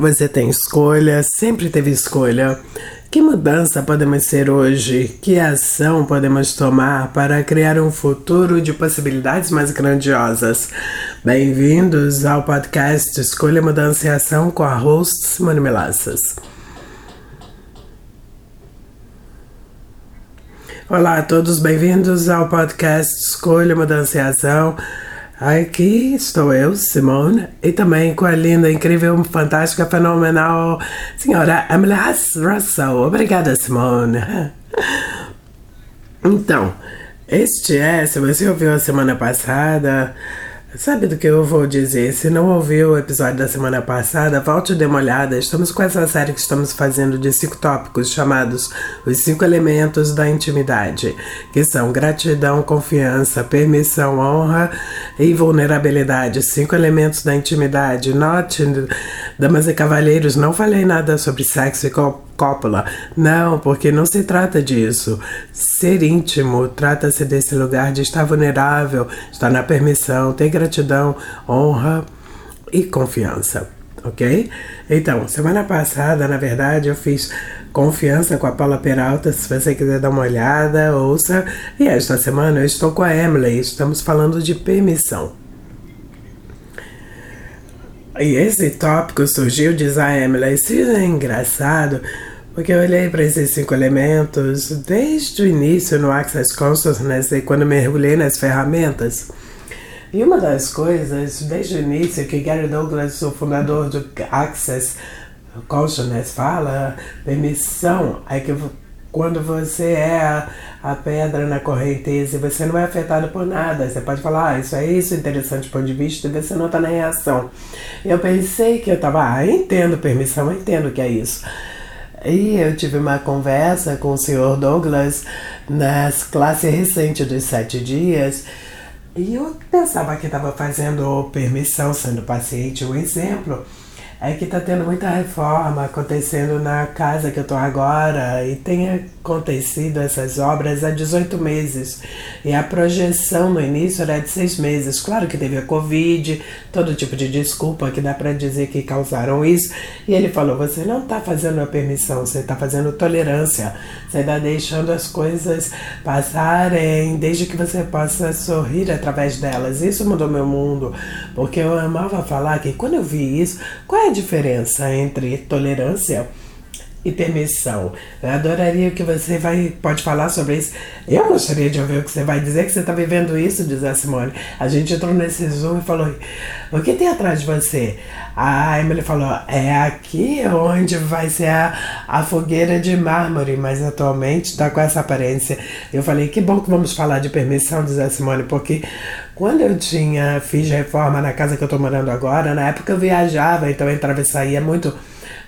Você tem escolha, sempre teve escolha. Que mudança podemos ser hoje? Que ação podemos tomar para criar um futuro de possibilidades mais grandiosas? Bem-vindos ao podcast Escolha, Mudança e Ação com a host Simone Melassas. Olá a todos, bem-vindos ao podcast Escolha, Mudança e Ação. Aqui estou eu, Simone, e também com a linda, incrível, fantástica, fenomenal senhora Emily Russell. Obrigada, Simone. Então, este é, se você ouviu a semana passada, Sabe do que eu vou dizer? Se não ouviu o episódio da semana passada, volte e dê uma olhada. Estamos com essa série que estamos fazendo de cinco tópicos chamados Os Cinco Elementos da Intimidade, que são gratidão, confiança, permissão, honra e vulnerabilidade. Cinco elementos da intimidade. Note, damas e cavalheiros, não falei nada sobre sexo e cópula. Não, porque não se trata disso. Ser íntimo trata-se desse lugar de estar vulnerável, estar na permissão, ter gratidão, honra e confiança. Ok? Então, semana passada, na verdade, eu fiz confiança com a Paula Peralta. Se você quiser dar uma olhada, ouça. E esta semana eu estou com a Emily. Estamos falando de permissão. E esse tópico surgiu, diz a Emily, isso é engraçado, porque eu olhei para esses cinco elementos desde o início no Access Consciousness e quando mergulhei nas ferramentas. E uma das coisas, desde o início, que Gary Douglas, o fundador do Access Consciousness, fala, permissão, é que quando você é a, pedra na correnteza você não é afetado por nada, você pode falar, ah, isso é isso, interessante ponto de vista, e você não está na reação. Eu pensei que eu estava, ah, entendo permissão, entendo que é isso. E eu tive uma conversa com o senhor Douglas nas classes recentes dos sete dias. E eu pensava que estava fazendo permissão, sendo paciente, um exemplo é que está tendo muita reforma acontecendo na casa que eu estou agora e tem acontecido essas obras há 18 meses e a projeção no início era de seis meses. Claro que teve a Covid, todo tipo de desculpa que dá para dizer que causaram isso. E ele falou: você não está fazendo a permissão, você está fazendo tolerância, você está deixando as coisas passarem desde que você possa sorrir através delas. Isso mudou meu mundo, porque eu amava falar que quando eu vi isso, qual é a diferença entre tolerância e permissão? Eu adoraria que você vai, pode falar sobre isso. Eu gostaria de ouvir o que você vai dizer, que você está vivendo isso, diz a Simone. A gente entrou nesse Zoom e falou: o que tem atrás de você? A Emily falou: é aqui onde vai ser a, a fogueira de mármore, mas atualmente está com essa aparência. Eu falei: que bom que vamos falar de permissão, diz a Simone, porque quando eu tinha, fiz reforma na casa que eu estou morando agora, na época eu viajava, então eu entrava e saía muito.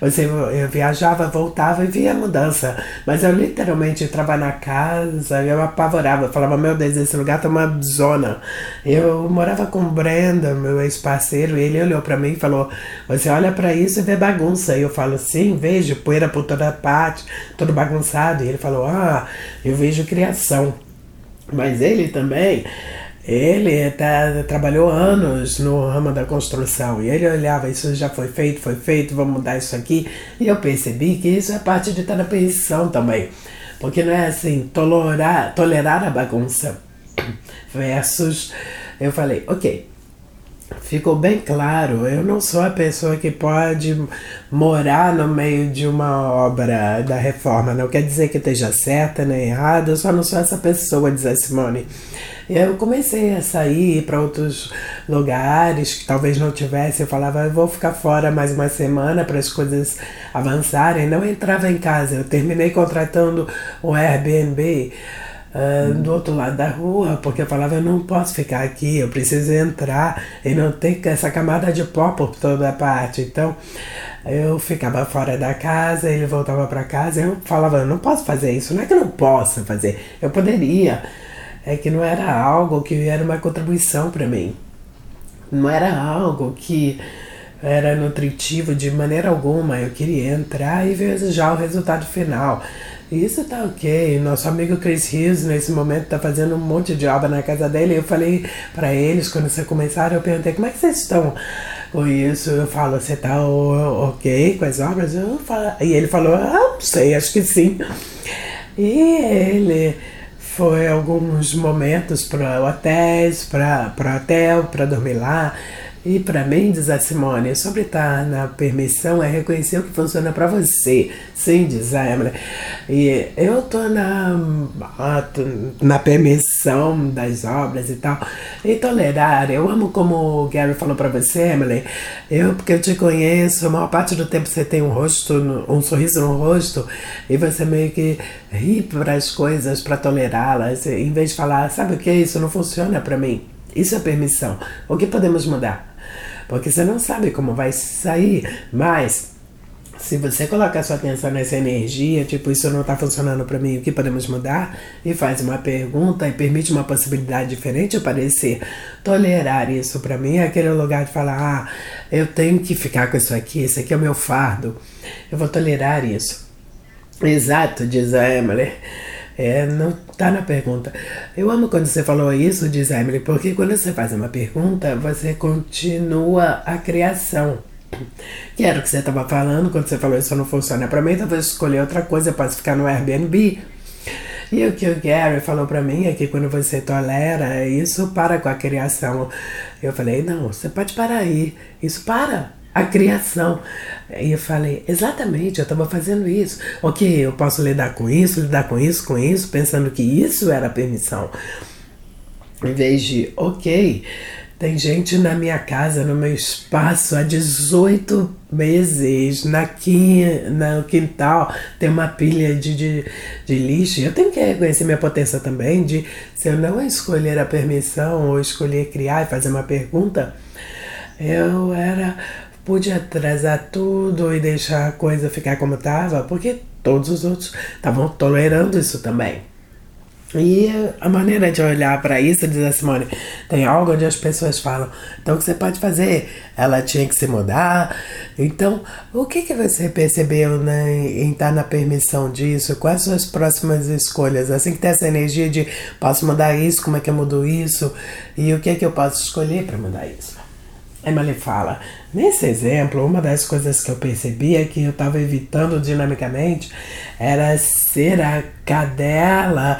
Você, eu viajava, voltava e via a mudança. Mas eu literalmente entrava na casa, eu apavorava. Eu falava, meu Deus, esse lugar tá uma zona. Eu morava com o Brenda, meu ex-parceiro, e ele olhou para mim e falou: Você olha para isso e vê bagunça. E eu falo, sim, vejo poeira por toda parte, tudo bagunçado. E ele falou: Ah, eu vejo criação. Mas ele também ele tá, trabalhou anos no ramo da construção e ele olhava, isso já foi feito, foi feito, vamos mudar isso aqui. E eu percebi que isso é parte de estar na pensão também. Porque não é assim, tolerar, tolerar a bagunça versus. Eu falei, ok, ficou bem claro, eu não sou a pessoa que pode morar no meio de uma obra da reforma. Não quer dizer que esteja certa nem errada, eu só não sou essa pessoa, diz a Simone. Eu comecei a sair para outros lugares que talvez não tivesse. Eu falava, eu vou ficar fora mais uma semana para as coisas avançarem. Não entrava em casa. Eu terminei contratando o Airbnb. Uh, do outro lado da rua, porque eu falava, eu não posso ficar aqui, eu preciso entrar e não ter essa camada de pó por toda parte. Então, eu ficava fora da casa, ele voltava para casa, eu falava, eu não posso fazer isso, não é que eu não possa fazer, eu poderia, é que não era algo que era uma contribuição para mim. Não era algo que era nutritivo de maneira alguma. Eu queria entrar e ver já o resultado final. Isso tá ok. Nosso amigo Chris Hughes, nesse momento, tá fazendo um monte de obra na casa dele. Eu falei para eles, quando vocês começaram, eu perguntei como é que vocês estão com isso, eu falo, você tá ok com as obras? Eu falo, e ele falou, ah, não sei, acho que sim. E ele foi alguns momentos para hotéis, para hotel, para dormir lá. E para mim, diz a Simone, sobre estar na permissão é reconhecer o que funciona para você. Sim, diz a Emily. E eu tô na, na permissão das obras e tal. E tolerar, eu amo como o Gary falou para você, Emily. Eu, porque eu te conheço, a maior parte do tempo você tem um rosto, um sorriso no rosto, e você meio que ri para as coisas, para tolerá-las, em vez de falar, sabe o que? Isso não funciona para mim. Isso é permissão. O que podemos mudar? Porque você não sabe como vai sair, mas se você colocar sua atenção nessa energia, tipo, isso não está funcionando para mim, o que podemos mudar? E faz uma pergunta e permite uma possibilidade diferente aparecer. Tolerar isso para mim é aquele lugar de falar: ah, eu tenho que ficar com isso aqui, isso aqui é o meu fardo. Eu vou tolerar isso. Exato, diz a Emily. É, não tá na pergunta. Eu amo quando você falou isso, diz Emily, porque quando você faz uma pergunta, você continua a criação. Que era o que você estava falando, quando você falou isso não funciona para mim, então vou escolher outra coisa, para ficar no Airbnb. E o que o Gary falou para mim é que quando você tolera, isso para com a criação. Eu falei, não, você pode parar aí, isso para a criação. E eu falei, exatamente, eu estava fazendo isso. Ok, eu posso lidar com isso, lidar com isso, com isso, pensando que isso era permissão. Em vez de, ok, tem gente na minha casa, no meu espaço, há 18 meses, na quinha, no quintal, tem uma pilha de, de, de lixo. Eu tenho que reconhecer minha potência também de, se eu não escolher a permissão ou escolher criar e fazer uma pergunta, eu era pude atrasar tudo e deixar a coisa ficar como estava, porque todos os outros estavam tolerando isso também. E a maneira de olhar para isso, diz a Simone, tem algo onde as pessoas falam, então o que você pode fazer? Ela tinha que se mudar. Então, o que, que você percebeu né, em estar na permissão disso? Quais são as próximas escolhas? Assim que tem essa energia de posso mudar isso, como é que eu mudo isso? E o que, é que eu posso escolher para mudar isso? Emily fala: nesse exemplo, uma das coisas que eu percebi é que eu estava evitando dinamicamente era ser a cadela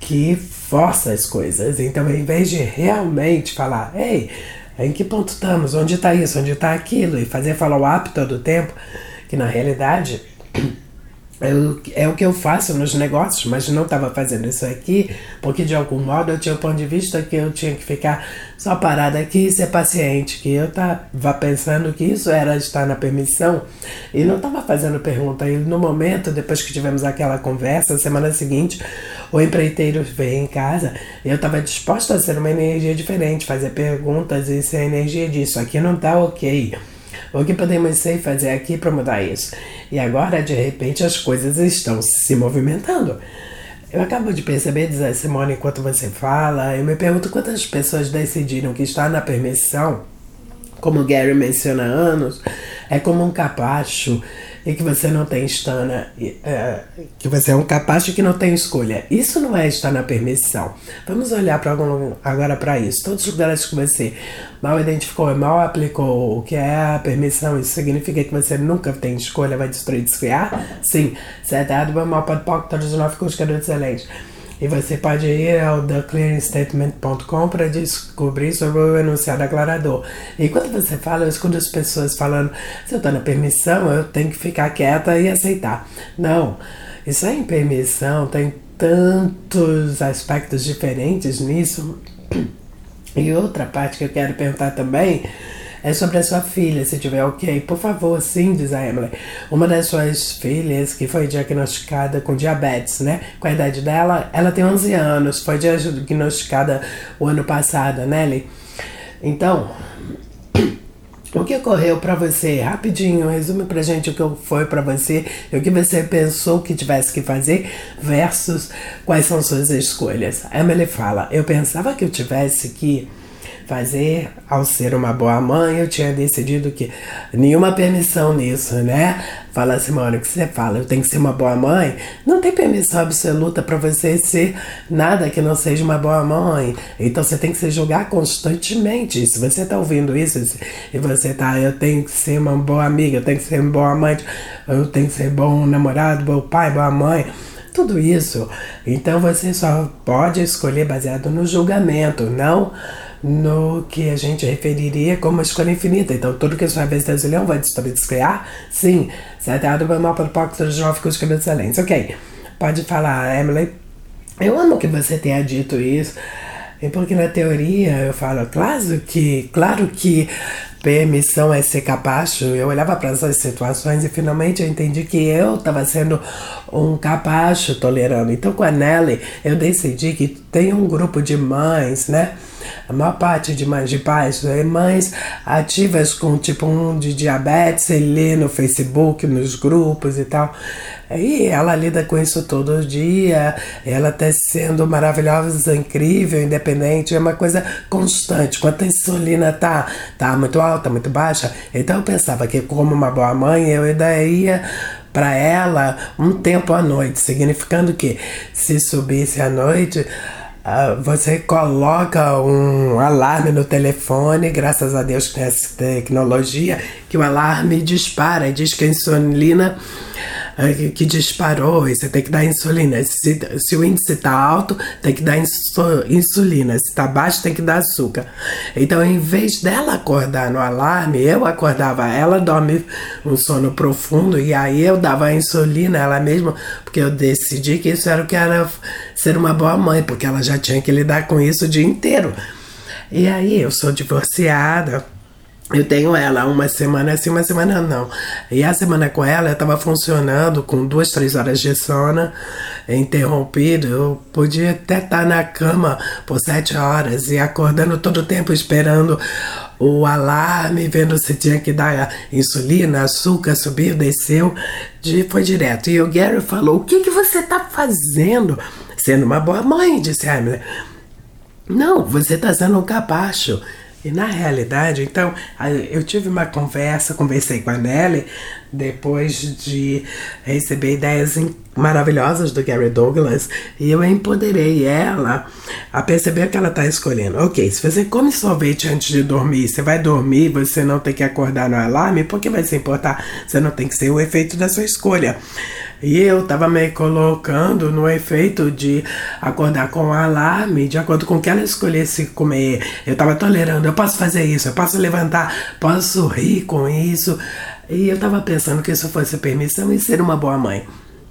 que força as coisas. Então, em vez de realmente falar, ei, em que ponto estamos? Onde está isso? Onde está aquilo? E fazer follow-up todo o tempo, que na realidade é o que eu faço nos negócios, mas não estava fazendo isso aqui, porque de algum modo eu tinha o ponto de vista que eu tinha que ficar só parada aqui e ser paciente, que eu estava pensando que isso era estar na permissão e não estava fazendo pergunta. E no momento, depois que tivemos aquela conversa, semana seguinte, o empreiteiro veio em casa e eu estava disposta a ser uma energia diferente, fazer perguntas e ser energia disso. Aqui não está ok o que podemos ser fazer aqui para mudar isso? E agora, de repente, as coisas estão se movimentando. Eu acabo de perceber, diz a Simone, enquanto você fala, eu me pergunto quantas pessoas decidiram que estar na permissão, como o Gary menciona há anos, é como um capacho e que você não tem estana, é, que você é um capacho que não tem escolha. Isso não é estar na permissão. Vamos olhar para agora para isso. Todos os lugares que você mal identificou e mal aplicou o que é a permissão, isso significa que você nunca tem escolha, vai destruir, descriar? Sim. Certo, mal pode pouco, todos os nove cursos, excelente. E você pode ir ao theclearingstatement.com para descobrir sobre o enunciado aclarador. E quando você fala, eu escuto as pessoas falando: se eu estou na permissão, eu tenho que ficar quieta e aceitar. Não, isso é em permissão, tem tantos aspectos diferentes nisso. E outra parte que eu quero perguntar também é sobre a sua filha, se tiver ok. Por favor, sim, diz a Emily. Uma das suas filhas que foi diagnosticada com diabetes, né? Com a idade dela, ela tem 11 anos, foi diagnosticada o ano passado, né, Ellie? Então, o que ocorreu para você? Rapidinho, resume pra gente o que foi para você, o que você pensou que tivesse que fazer versus quais são suas escolhas. A Emily fala: Eu pensava que eu tivesse que fazer ao ser uma boa mãe, eu tinha decidido que nenhuma permissão nisso, né? Fala mano, o que você fala? Eu tenho que ser uma boa mãe? Não tem permissão absoluta para você ser nada que não seja uma boa mãe. Então você tem que se julgar constantemente. Se você tá ouvindo isso e você tá, eu tenho que ser uma boa amiga, eu tenho que ser uma boa mãe, eu tenho que ser bom namorado, bom pai, boa mãe tudo isso. Então você só pode escolher baseado no julgamento, não no que a gente referiria como escolha infinita. Então, tudo que a sua vez de leão vai descriar? Sim. Mal para o pacto dos jovens com os excelentes. Ok. Pode falar, Emily. Eu amo que você tenha dito isso. É porque na teoria eu falo, claro que, claro que permissão é ser capacho. Eu olhava para essas situações e finalmente eu entendi que eu estava sendo um capacho tolerando. Então com a Nelly eu decidi que tem um grupo de mães, né? A maior parte de mães de pais é mães ativas com tipo um de diabetes, e lê no Facebook, nos grupos e tal. E ela lida com isso todo dia, ela está sendo maravilhosa, incrível, independente, é uma coisa constante. Quanto a insulina tá, tá muito alta, muito baixa, então eu pensava que como uma boa mãe eu ainda ia para ela um tempo à noite, significando que se subisse à noite Uh, você coloca um alarme no telefone, graças a Deus com essa tecnologia, que o alarme dispara diz que a insulina que disparou e você tem que dar insulina. Se, se o índice está alto, tem que dar insulina. Se está baixo, tem que dar açúcar. Então, em vez dela acordar no alarme, eu acordava ela, dorme um sono profundo e aí eu dava a insulina ela mesma, porque eu decidi que isso era o que era ser uma boa mãe, porque ela já tinha que lidar com isso o dia inteiro. E aí, eu sou divorciada. Eu tenho ela uma semana assim, uma semana não. E a semana com ela eu tava funcionando com duas, três horas de sono interrompido. Eu podia até estar tá na cama por sete horas e acordando todo o tempo esperando o alarme, vendo se tinha que dar insulina, açúcar, subiu, desceu. De, foi direto. E o Gary falou: O que, que você tá fazendo? Sendo uma boa mãe, disse Hamlet. Não, você tá sendo um capacho. E na realidade, então, eu tive uma conversa, conversei com a Nelly depois de receber ideias maravilhosas do Gary Douglas e eu empoderei ela a perceber que ela está escolhendo. Ok, se você come sorvete antes de dormir, você vai dormir, você não tem que acordar no alarme, por que vai se importar? Você não tem que ser o efeito da sua escolha. E eu tava me colocando no efeito de acordar com o alarme, de acordo com o que ela escolhesse comer. Eu tava tolerando, eu posso fazer isso, eu posso levantar, posso rir com isso. E eu tava pensando que isso fosse permissão e ser uma boa mãe.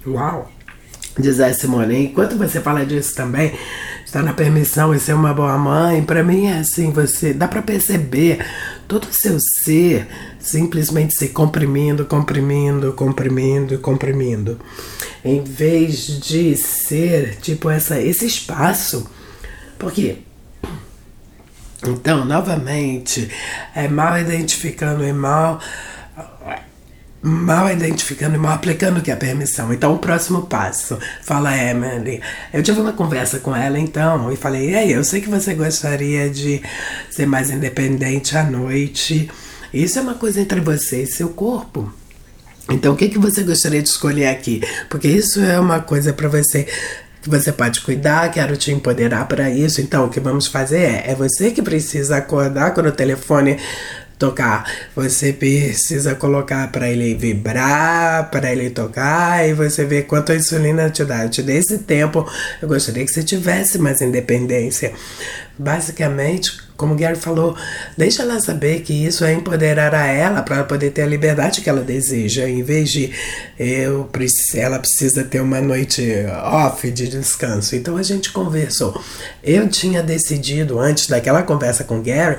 Uau! Diz a Simone, enquanto você fala disso também, está na permissão e ser uma boa mãe, para mim é assim, você dá para perceber todo o seu ser simplesmente se comprimindo, comprimindo, comprimindo, comprimindo. Em vez de ser tipo essa, esse espaço. Porque então, novamente, é mal identificando e mal mal identificando e mal aplicando que é permissão. Então, o próximo passo, fala Emily. Eu tive uma conversa com ela então e falei: Ei, eu sei que você gostaria de ser mais independente à noite. Isso é uma coisa entre você e seu corpo. Então, o que, que você gostaria de escolher aqui? Porque isso é uma coisa para você que você pode cuidar, quero te empoderar para isso. Então, o que vamos fazer é, é você que precisa acordar quando o telefone tocar. Você precisa colocar para ele vibrar, para ele tocar e você vê quanto a insulina te dá. Dei esse tempo, eu gostaria que você tivesse mais independência. Basicamente, como o Gary falou, deixa ela saber que isso é empoderar a ela para ela poder ter a liberdade que ela deseja, em vez de eu, ela precisa ter uma noite off de descanso. Então a gente conversou. Eu tinha decidido antes daquela conversa com o Gary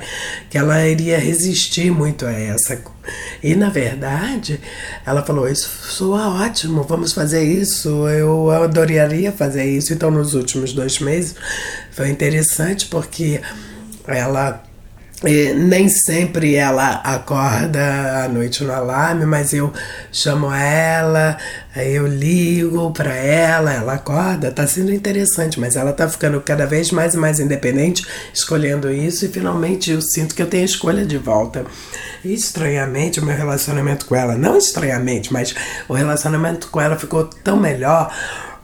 que ela iria resistir muito a essa. E na verdade, ela falou: Isso soa ótimo, vamos fazer isso. Eu adoraria fazer isso. Então, nos últimos dois meses foi interessante porque ela E nem sempre ela acorda à noite no alarme, mas eu chamo ela, eu ligo para ela, ela acorda, tá sendo interessante, mas ela tá ficando cada vez mais e mais independente, escolhendo isso e finalmente eu sinto que eu tenho a escolha de volta. E estranhamente, o meu relacionamento com ela, não estranhamente, mas o relacionamento com ela ficou tão melhor,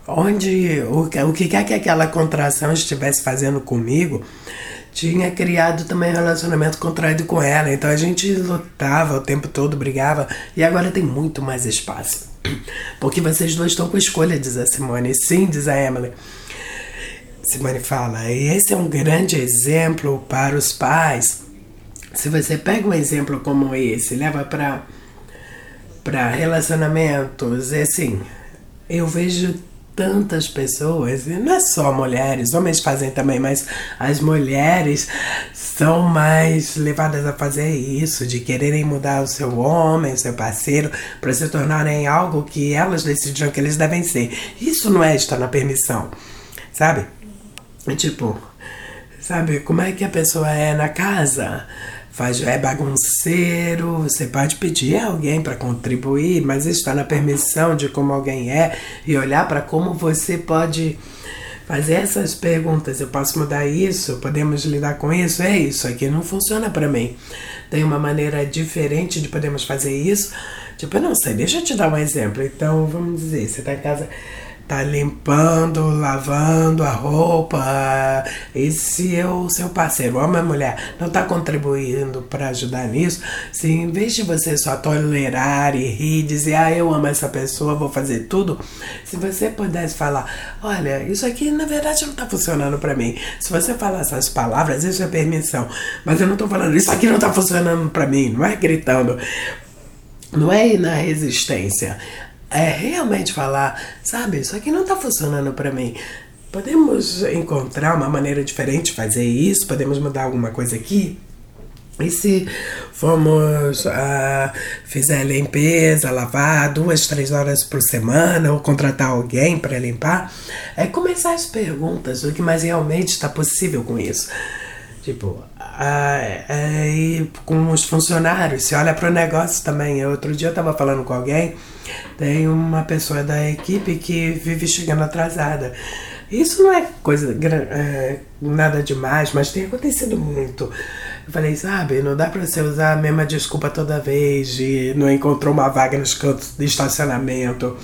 onde o, o que quer que aquela contração estivesse fazendo comigo tinha criado também um relacionamento contraído com ela. Então a gente lutava o tempo todo, brigava, e agora tem muito mais espaço. Porque vocês dois estão com escolha, diz a Simone. Sim, diz a Emily. Simone fala, e esse é um grande exemplo para os pais. Se você pega um exemplo como esse, leva para para relacionamentos, é assim, eu vejo tantas pessoas, e não é só mulheres, homens fazem também, mas as mulheres são mais levadas a fazer isso, de quererem mudar o seu homem, o seu parceiro, para se tornarem algo que elas decidiram que eles devem ser. Isso não é estar na permissão, sabe? Tipo, sabe, como é que a pessoa é na casa? Faz, é bagunceiro, você pode pedir a alguém para contribuir, mas está na permissão de como alguém é e olhar para como você pode fazer essas perguntas. Eu posso mudar isso? Podemos lidar com isso? É isso aqui não funciona para mim. Tem uma maneira diferente de podermos fazer isso? Tipo, eu não sei, deixa eu te dar um exemplo. Então, vamos dizer, você está em casa tá limpando, lavando a roupa. E se o seu parceiro, homem ou mulher, não está contribuindo para ajudar nisso, se em vez de você só tolerar e rir, dizer, ah, eu amo essa pessoa, vou fazer tudo, se você pudesse falar, olha, isso aqui na verdade não está funcionando para mim. Se você falar essas palavras, isso é permissão. Mas eu não estou falando, isso aqui não está funcionando para mim, não é gritando. Não é ir na resistência é realmente falar, sabe, isso aqui não está funcionando para mim. Podemos encontrar uma maneira diferente de fazer isso? Podemos mudar alguma coisa aqui? E se formos uh, fizer limpeza, lavar duas, três horas por semana ou contratar alguém para limpar, é começar as perguntas do que mais realmente está possível com isso. Tipo, e com os funcionários, se olha para o negócio também. Outro dia eu estava falando com alguém, tem uma pessoa da equipe que vive chegando atrasada. Isso não é coisa é, nada demais, mas tem acontecido muito. Eu falei, sabe, não dá para você usar a mesma desculpa toda vez de não encontrou uma vaga nos cantos de estacionamento.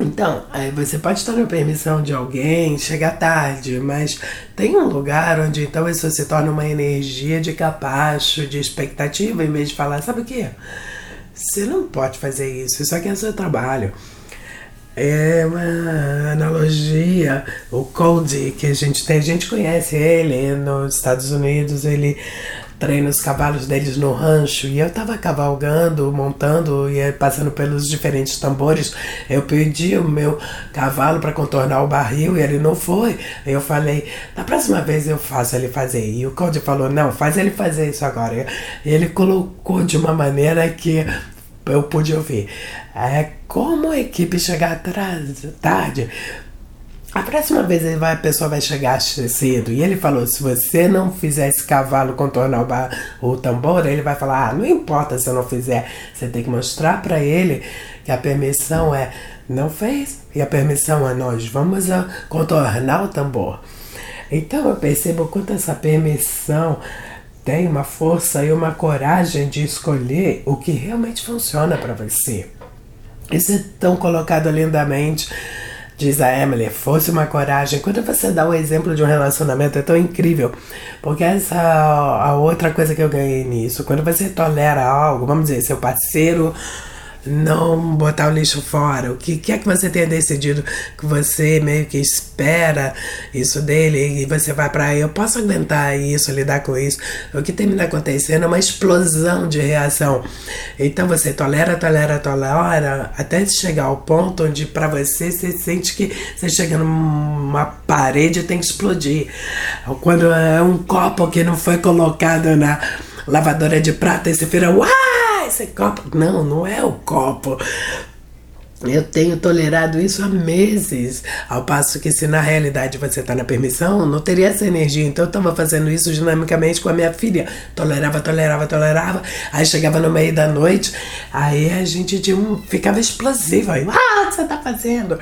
Então, aí você pode estar na permissão de alguém, chegar tarde, mas tem um lugar onde então isso se torna uma energia de capacho, de expectativa, em vez de falar, sabe o que? Você não pode fazer isso, isso aqui é seu trabalho. É uma analogia, o Cody, que a gente tem, a gente conhece ele nos Estados Unidos, ele treino os cavalos deles no rancho e eu tava cavalgando, montando e passando pelos diferentes tambores. Eu pedi o meu cavalo para contornar o barril e ele não foi. Eu falei, da próxima vez eu faço ele fazer. E o Cody falou, não, faz ele fazer isso agora. E ele colocou de uma maneira que eu pude ouvir. É como a equipe chegar atrás, tarde a próxima vez ele vai, a pessoa vai chegar cedo. E ele falou: se você não fizer esse cavalo contornar o, bar, o tambor, ele vai falar: ah, não importa se eu não fizer. Você tem que mostrar para ele que a permissão é não fez. E a permissão é nós vamos a contornar o tambor. Então eu percebo quanto essa permissão tem uma força e uma coragem de escolher o que realmente funciona para você. Isso é tão colocado lindamente Diz a Emily, fosse uma coragem. Quando você dá o exemplo de um relacionamento, é tão incrível. Porque essa é a outra coisa que eu ganhei nisso. Quando você tolera algo, vamos dizer, seu parceiro não botar o lixo fora. O que, que é que você tenha decidido que você meio que espera isso dele e você vai para eu posso aguentar isso, lidar com isso. O que termina acontecendo é uma explosão de reação. Então você tolera, tolera, tolera, até chegar ao ponto onde para você você sente que você chega numa parede e tem que explodir. Quando é um copo que não foi colocado na lavadora de prata e você vira, uau! Copo. Não, não é o copo. Eu tenho tolerado isso há meses, ao passo que se na realidade você está na permissão, não teria essa energia. Então eu estava fazendo isso dinamicamente com a minha filha. Tolerava, tolerava, tolerava. Aí chegava no meio da noite, aí a gente um, ficava explosivo. Aí, ah, você está fazendo?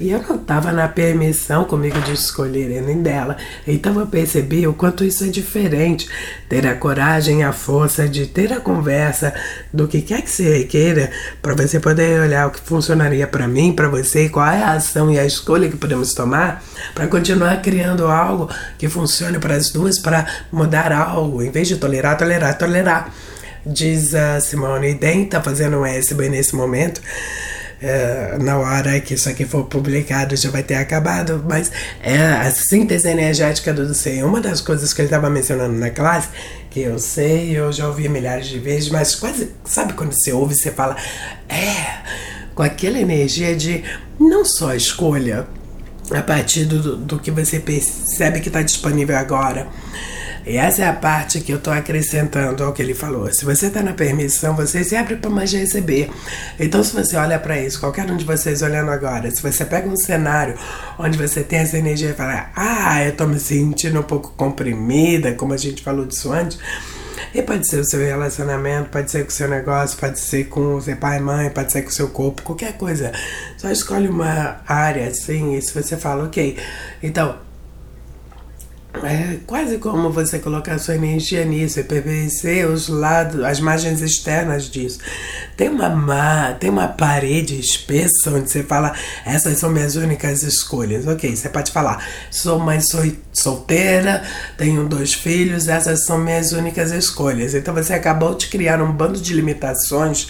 E eu não estava na permissão comigo de escolher nem dela. Então eu percebi o quanto isso é diferente. Ter a coragem, a força de ter a conversa do que quer que você queira, para você poder olhar o que funcionaria para mim, para você, qual é a ação e a escolha que podemos tomar, para continuar criando algo que funcione para as duas, para mudar algo, em vez de tolerar, tolerar, tolerar. Diz a Simone Den, tá fazendo um SB nesse momento é, na hora que isso aqui for publicado já vai ter acabado, mas é a síntese energética do ser. Uma das coisas que ele estava mencionando na classe, que eu sei, eu já ouvi milhares de vezes, mas quase, sabe quando você ouve, você fala, é, com aquela energia de não só escolha, a partir do, do que você percebe que está disponível agora e essa é a parte que eu estou acrescentando ao que ele falou. Se você está na permissão, você se abre para mais receber. Então, se você olha para isso, qualquer um de vocês olhando agora, se você pega um cenário onde você tem essa energia e fala, ah, eu estou me sentindo um pouco comprimida, como a gente falou disso antes. E pode ser o seu relacionamento, pode ser com o seu negócio, pode ser com seu pai e mãe, pode ser com o seu corpo, qualquer coisa. Só escolhe uma área assim, e se você fala, ok, então é quase como você colocar sua energia nisso e perceber os lados, as margens externas disso. Tem uma má, tem uma parede espessa onde você fala, essas são minhas únicas escolhas. Ok, você pode falar, sou mãe solteira, tenho dois filhos, essas são minhas únicas escolhas. Então você acabou de criar um bando de limitações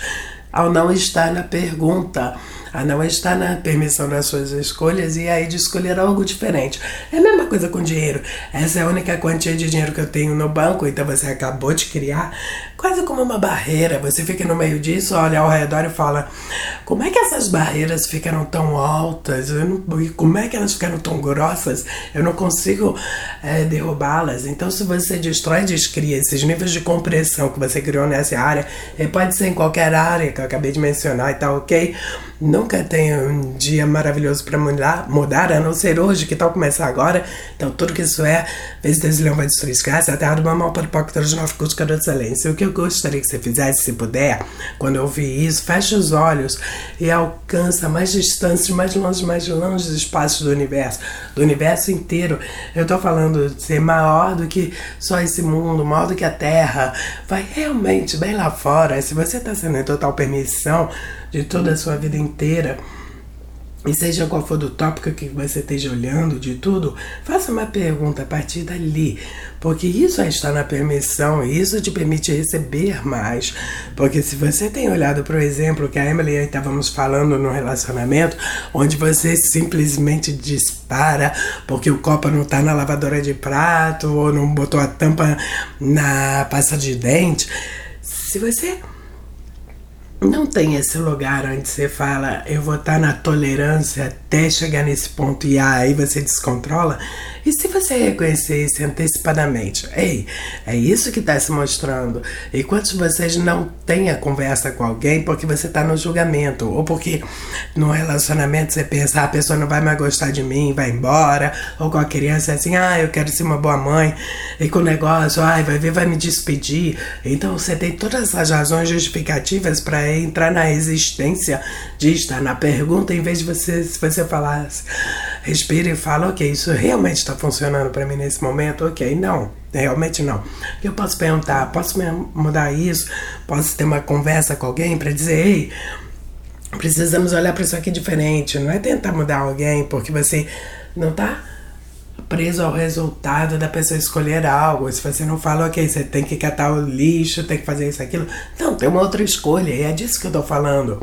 ao não estar na pergunta a não estar na permissão das suas escolhas e aí de escolher algo diferente. É a mesma coisa com dinheiro. Essa é a única quantia de dinheiro que eu tenho no banco, então você acabou de criar quase como uma barreira. Você fica no meio disso, olha ao redor e fala: como é que essas barreiras ficaram tão altas? Não, como é que elas ficaram tão grossas? Eu não consigo é, derrubá-las. Então, se você destrói, descria esses níveis de compressão que você criou nessa área, e pode ser em qualquer área que eu acabei de mencionar e tá ok. Nunca tem um dia maravilhoso para mudar, mudar, a não ser hoje, que tal começar agora. Então, tudo que isso é, vezes Deus leão vai destruir escassa, a terra do mamão para o poco dos nove cursos de excelência. O que eu gostaria que você fizesse, se puder, quando eu ouvir isso, feche os olhos e alcança mais distâncias, mais longe, mais longe dos espaços do universo, do universo inteiro. Eu tô falando de ser maior do que só esse mundo, maior do que a Terra. Vai realmente bem lá fora. Se você está sendo em total permissão, de toda a sua vida inteira. E seja qual for do tópico que você esteja olhando, de tudo, faça uma pergunta a partir dali. Porque isso estar na permissão, isso te permite receber mais. Porque se você tem olhado para o exemplo que a Emily e eu estávamos falando no relacionamento, onde você simplesmente dispara porque o copo não está na lavadora de prato ou não botou a tampa na pasta de dente, se você não tem esse lugar onde você fala, eu vou estar na tolerância até chegar nesse ponto e aí você descontrola. E se você reconhecer isso antecipadamente, ei, é isso que está se mostrando. E quantos de vocês não têm a conversa com alguém porque você está no julgamento, ou porque no relacionamento você pensa, ah, a pessoa não vai mais gostar de mim, vai embora, ou com a criança é assim, ah, eu quero ser uma boa mãe, e com o negócio, ah, vai ver, vai me despedir. Então você tem todas essas razões justificativas para entrar na resistência de estar na pergunta, em vez de você, se você falasse, respira e fala, ok, isso realmente está funcionando para mim nesse momento, ok, não, realmente não. Eu posso perguntar, posso mudar isso? Posso ter uma conversa com alguém para dizer, ei, precisamos olhar para isso aqui diferente. Não é tentar mudar alguém porque você não está preso ao resultado da pessoa escolher algo. Se você não fala, ok, você tem que catar o lixo, tem que fazer isso, aquilo. Não, tem uma outra escolha, e é disso que eu tô falando.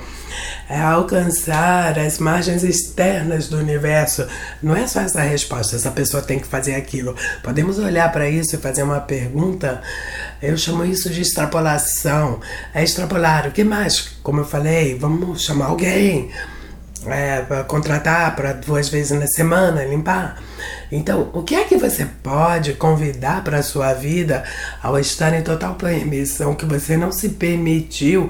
É alcançar as margens externas do universo. Não é só essa resposta, essa pessoa tem que fazer aquilo. Podemos olhar para isso e fazer uma pergunta. Eu chamo isso de extrapolação. É extrapolar. O que mais? Como eu falei, vamos chamar alguém é, para contratar para duas vezes na semana limpar. Então, o que é que você pode convidar para a sua vida ao estar em total permissão que você não se permitiu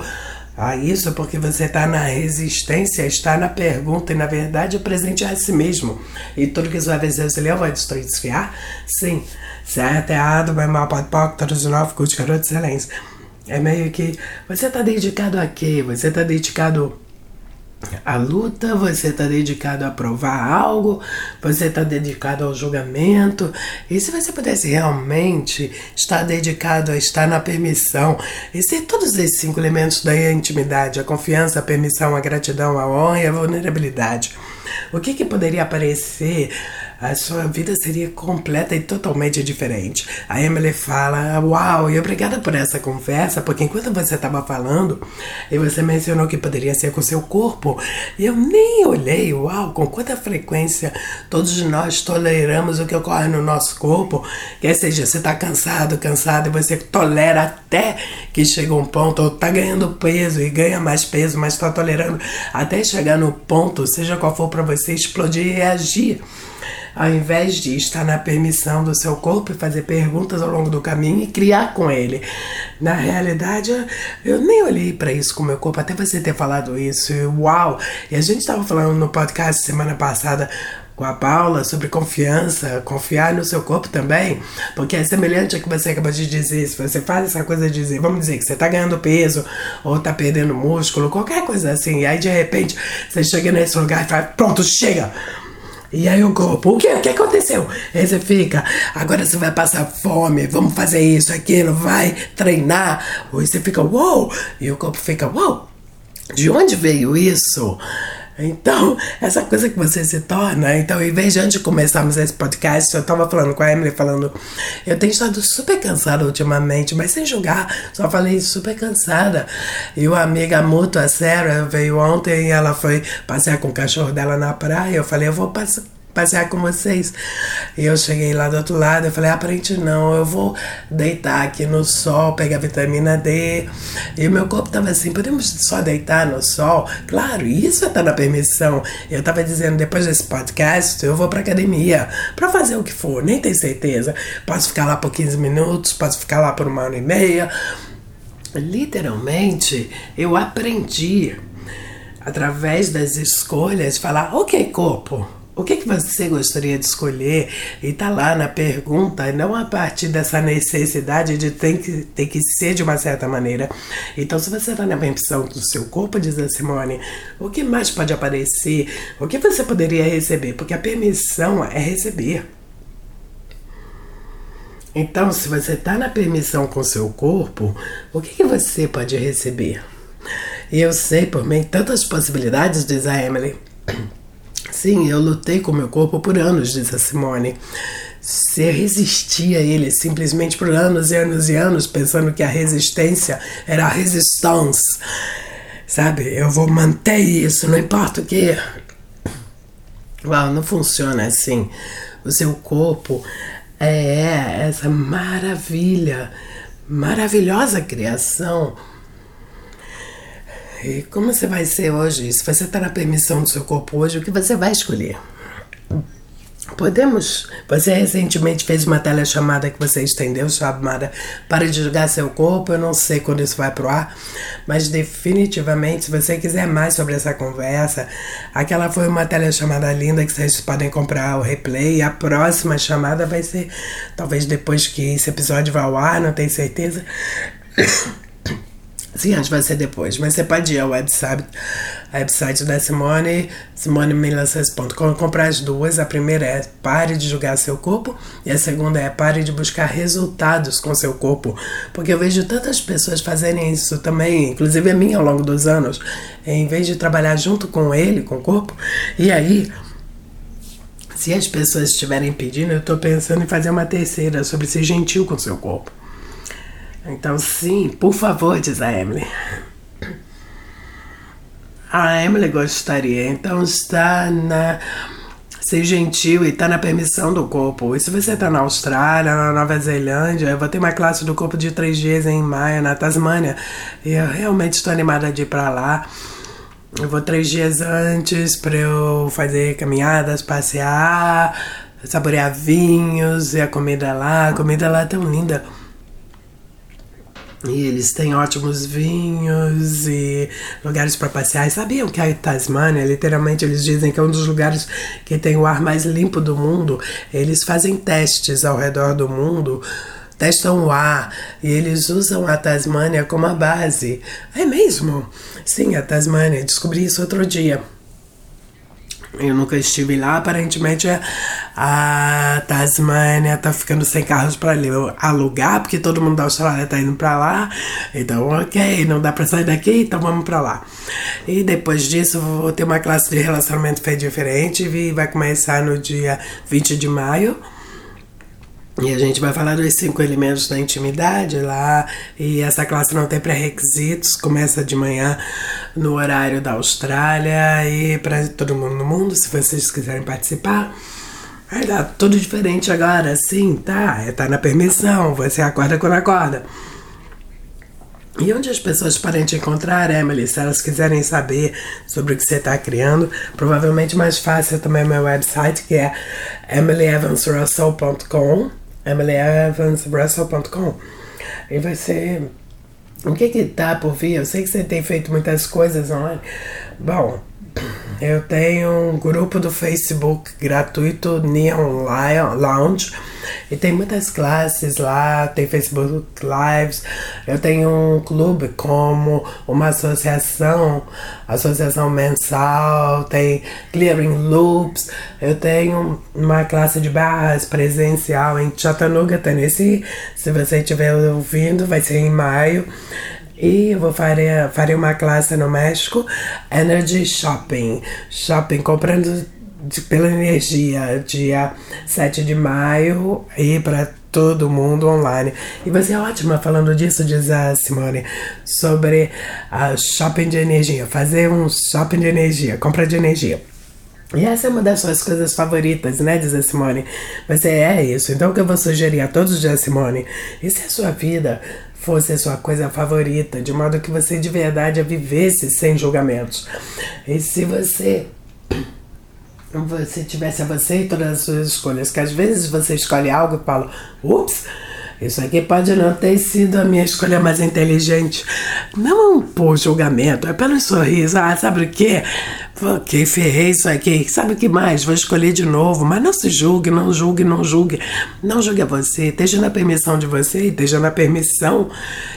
Ah, isso porque você está na resistência, está na pergunta e na verdade o presente é a si mesmo. E tudo que sua vez você leu vai desfiar? Sim. Certo, errado, bem mal, pode, pode, todos de novo, curte, garoto, excelência. É meio que você está dedicado a quê? Você está dedicado a luta, você está dedicado a provar algo, você está dedicado ao julgamento. E se você pudesse realmente estar dedicado a estar na permissão e ser todos esses cinco elementos da intimidade: a confiança, a permissão, a gratidão, a honra e a vulnerabilidade, o que, que poderia aparecer? A sua vida seria completa e totalmente diferente. A Emily fala: Uau, e obrigada por essa conversa, porque enquanto você estava falando, e você mencionou que poderia ser com seu corpo, eu nem olhei, uau, com quanta frequência todos nós toleramos o que ocorre no nosso corpo, quer seja, você está cansado, cansado, e você tolera até que chega um ponto, ou está ganhando peso e ganha mais peso, mas está tolerando até chegar no ponto, seja qual for para você, explodir e reagir ao invés de estar na permissão do seu corpo e fazer perguntas ao longo do caminho e criar com ele. Na realidade, eu nem olhei para isso com meu corpo, até você ter falado isso. E, uau! E a gente estava falando no podcast semana passada com a Paula sobre confiança, confiar no seu corpo também, porque é semelhante ao que você acabou de dizer. Se você faz essa coisa de dizer, vamos dizer que você está ganhando peso ou está perdendo músculo, qualquer coisa assim, e aí de repente você chega nesse lugar e fala: Pronto, chega! E aí o corpo, o que? O que aconteceu? Aí você fica, agora você vai passar fome, vamos fazer isso, aquilo, vai treinar. Ou você fica, uou! E o corpo fica, uou! De onde veio isso? Então, essa coisa que você se torna. Então, em vez de antes de começarmos esse podcast, eu tava falando com a Emily, falando, eu tenho estado super cansada ultimamente, mas sem julgar, só falei super cansada. E uma amiga mútua, Sarah, veio ontem e ela foi passear com o cachorro dela na praia. Eu falei, eu vou passar passear com vocês. E eu cheguei lá do outro lado, eu falei, aparente ah, não, eu vou deitar aqui no sol, pegar vitamina D. E meu corpo tava assim, podemos só deitar no sol? Claro, isso tá na permissão. Eu tava dizendo, depois desse podcast, eu vou pra academia, pra fazer o que for, nem tenho certeza. Posso ficar lá por 15 minutos, posso ficar lá por uma hora e meia. Literalmente, eu aprendi através das escolhas falar, ok, corpo, o que, que você gostaria de escolher? E tá lá na pergunta, não a partir dessa necessidade de ter que, ter que ser de uma certa maneira. Então, se você está na permissão do seu corpo, diz a Simone, o que mais pode aparecer? O que você poderia receber? Porque a permissão é receber. Então, se você está na permissão com seu corpo, o que, que você pode receber? E eu sei por mim tantas possibilidades, diz a Emily. Sim, eu lutei com meu corpo por anos, diz a Simone. Se resistia a ele simplesmente por anos e anos e anos, pensando que a resistência era a resistance. Sabe, eu vou manter isso, não importa o que. Uau, não funciona assim. O seu corpo é essa maravilha, maravilhosa criação e como você vai ser hoje? Se você está na permissão do seu corpo hoje, o que você vai escolher? Podemos. Você recentemente fez uma telechamada que você estendeu, chamada Para julgar seu corpo. Eu não sei quando isso vai pro ar, mas definitivamente, se você quiser mais sobre essa conversa, aquela foi uma telechamada linda que vocês podem comprar o replay. A próxima chamada vai ser talvez depois que esse episódio vá ao ar, não tenho certeza. Sim, acho que vai ser depois. Mas você pode ir ao website, website da Simone, simonemelancers.com, comprar as duas. A primeira é pare de julgar seu corpo e a segunda é pare de buscar resultados com seu corpo. Porque eu vejo tantas pessoas fazerem isso também, inclusive a minha ao longo dos anos, em vez de trabalhar junto com ele, com o corpo, e aí se as pessoas estiverem pedindo, eu estou pensando em fazer uma terceira sobre ser gentil com seu corpo. Então, sim, por favor, diz a Emily. A Emily gostaria, então está na. Ser gentil e está na permissão do corpo. E se você está na Austrália, na Nova Zelândia, eu vou ter uma classe do corpo de três dias em maio, na Tasmânia. E eu realmente estou animada de ir para lá. Eu vou três dias antes para eu fazer caminhadas, passear, saborear vinhos e a comida lá. A comida lá é tão linda. E eles têm ótimos vinhos e lugares para passear. E sabiam que a Tasmânia, literalmente, eles dizem que é um dos lugares que tem o ar mais limpo do mundo. Eles fazem testes ao redor do mundo testam o ar e eles usam a Tasmânia como a base. É mesmo? Sim, a Tasmânia. Descobri isso outro dia. Eu nunca estive lá, aparentemente a Tasmânia tá ficando sem carros para alugar, porque todo mundo da Austrália tá indo para lá. Então, ok, não dá para sair daqui, então vamos para lá. E depois disso, vou ter uma classe de relacionamento diferente e vai começar no dia 20 de maio. E a gente vai falar dos cinco elementos da intimidade lá. E essa classe não tem pré-requisitos, começa de manhã no horário da Austrália e para todo mundo no mundo, se vocês quiserem participar. Vai dar tudo diferente agora, sim, tá? É, tá na permissão, você acorda quando acorda. E onde as pessoas podem te encontrar, Emily, se elas quiserem saber sobre o que você está criando, provavelmente mais fácil também é meu website, que é emilyevansrussell.com EmilyEvansRussell.com e vai ser. O que que tá por vir? Eu sei que você tem feito muitas coisas online. Bom, eu tenho um grupo do Facebook gratuito Neon Lounge e tem muitas classes lá, tem Facebook Lives. Eu tenho um clube como uma associação, associação mensal, tem Clearing Loops. Eu tenho uma classe de barras presencial em Chattanooga, Tennessee. Se você estiver ouvindo, vai ser em maio. E eu vou fazer, farei uma classe no México, Energy Shopping. Shopping, comprando de, pela energia, dia 7 de maio, e para todo mundo online. E você é ótima falando disso, diz a Simone, sobre a shopping de energia, fazer um shopping de energia, compra de energia. E essa é uma das suas coisas favoritas, né, diz a Simone. Você é isso. Então o que eu vou sugerir a todos, diz Simone, e se a sua vida fosse a sua coisa favorita, de modo que você de verdade a vivesse sem julgamentos. E se você você tivesse a você e todas as suas escolhas, que às vezes você escolhe algo e fala, ups, isso aqui pode não ter sido a minha escolha mais inteligente. Não por julgamento, é pelo sorriso. Ah, sabe o quê? Ok, ferrei isso aqui. Sabe o que mais? Vou escolher de novo. Mas não se julgue, não julgue, não julgue. Não julgue a você. Esteja na permissão de você, esteja na permissão.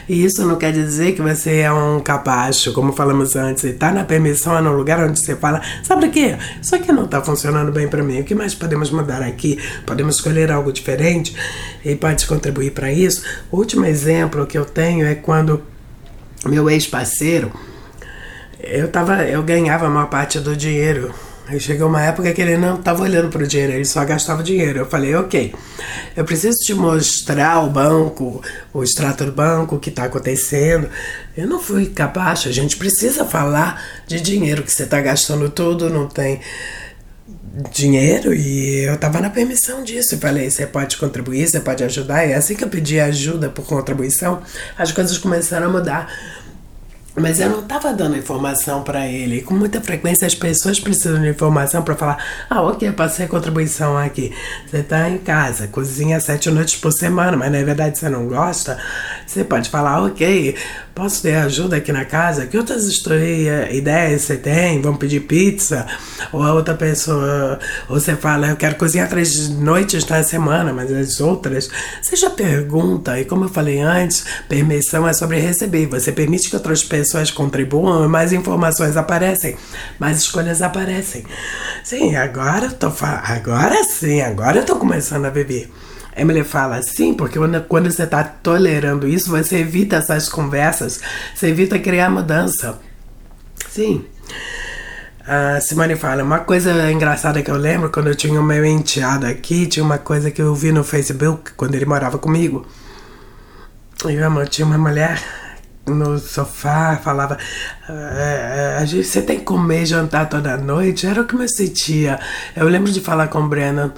E isso não quer dizer que você é um capacho, como falamos antes. Está na permissão, é no lugar onde você fala: sabe o quê? Isso aqui não está funcionando bem para mim. O que mais podemos mudar aqui? Podemos escolher algo diferente e pode contribuir para isso. O último exemplo que eu tenho é quando meu ex-parceiro eu tava, eu ganhava a maior parte do dinheiro. Aí chegou uma época que ele não estava olhando para o dinheiro, ele só gastava dinheiro. Eu falei, ok, eu preciso te mostrar o banco, o extrato do banco, o que está acontecendo. Eu não fui capaz, a gente precisa falar de dinheiro, que você está gastando tudo, não tem dinheiro e eu estava na permissão disso. Eu falei, você pode contribuir, você pode ajudar. E assim que eu pedi ajuda por contribuição, as coisas começaram a mudar. Mas eu não estava dando informação para ele. Com muita frequência as pessoas precisam de informação para falar: ah, ok, passei a contribuição aqui. Você está em casa, cozinha sete noites por semana, mas na verdade você não gosta. Você pode falar: ok, posso ter ajuda aqui na casa? Que outras histórias, ideias você tem? Vamos pedir pizza? Ou a outra pessoa, ou você fala: eu quero cozinhar três noites na semana, mas as outras. Você já pergunta, e como eu falei antes, permissão é sobre receber. Você permite que outras pessoas pessoas contribuam, mais informações aparecem, mais escolhas aparecem. Sim, agora eu tô agora sim, agora eu tô começando a beber. Emily fala assim, porque quando, você está tolerando isso, você evita essas conversas, você evita criar mudança. Sim. A Simone fala, uma coisa engraçada que eu lembro, quando eu tinha o meu enteado aqui, tinha uma coisa que eu vi no Facebook, quando ele morava comigo. E, amor, tinha uma mulher no sofá, falava: é, é, gente, você tem que comer jantar toda noite. Era o que eu sentia. Eu lembro de falar com o Brennan.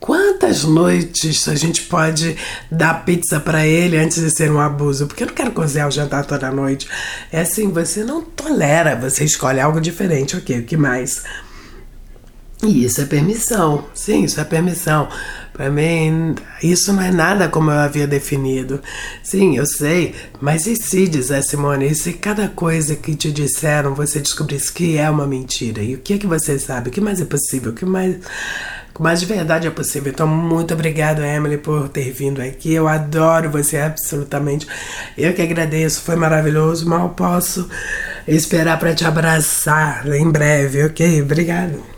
Quantas noites a gente pode dar pizza para ele antes de ser um abuso? Porque eu não quero cozinhar o jantar toda noite. É assim, você não tolera, você escolhe algo diferente. Ok, o que mais? E isso é permissão, sim, isso é permissão. Para mim, isso não é nada como eu havia definido. Sim, eu sei, mas e se, diz a Simone, e se cada coisa que te disseram você descobrisse que é uma mentira? E o que é que você sabe? O que mais é possível? O que mais, o mais de verdade é possível? Então, muito obrigado, Emily, por ter vindo aqui. Eu adoro você, absolutamente. Eu que agradeço, foi maravilhoso. Mal posso esperar para te abraçar em breve, ok? Obrigado.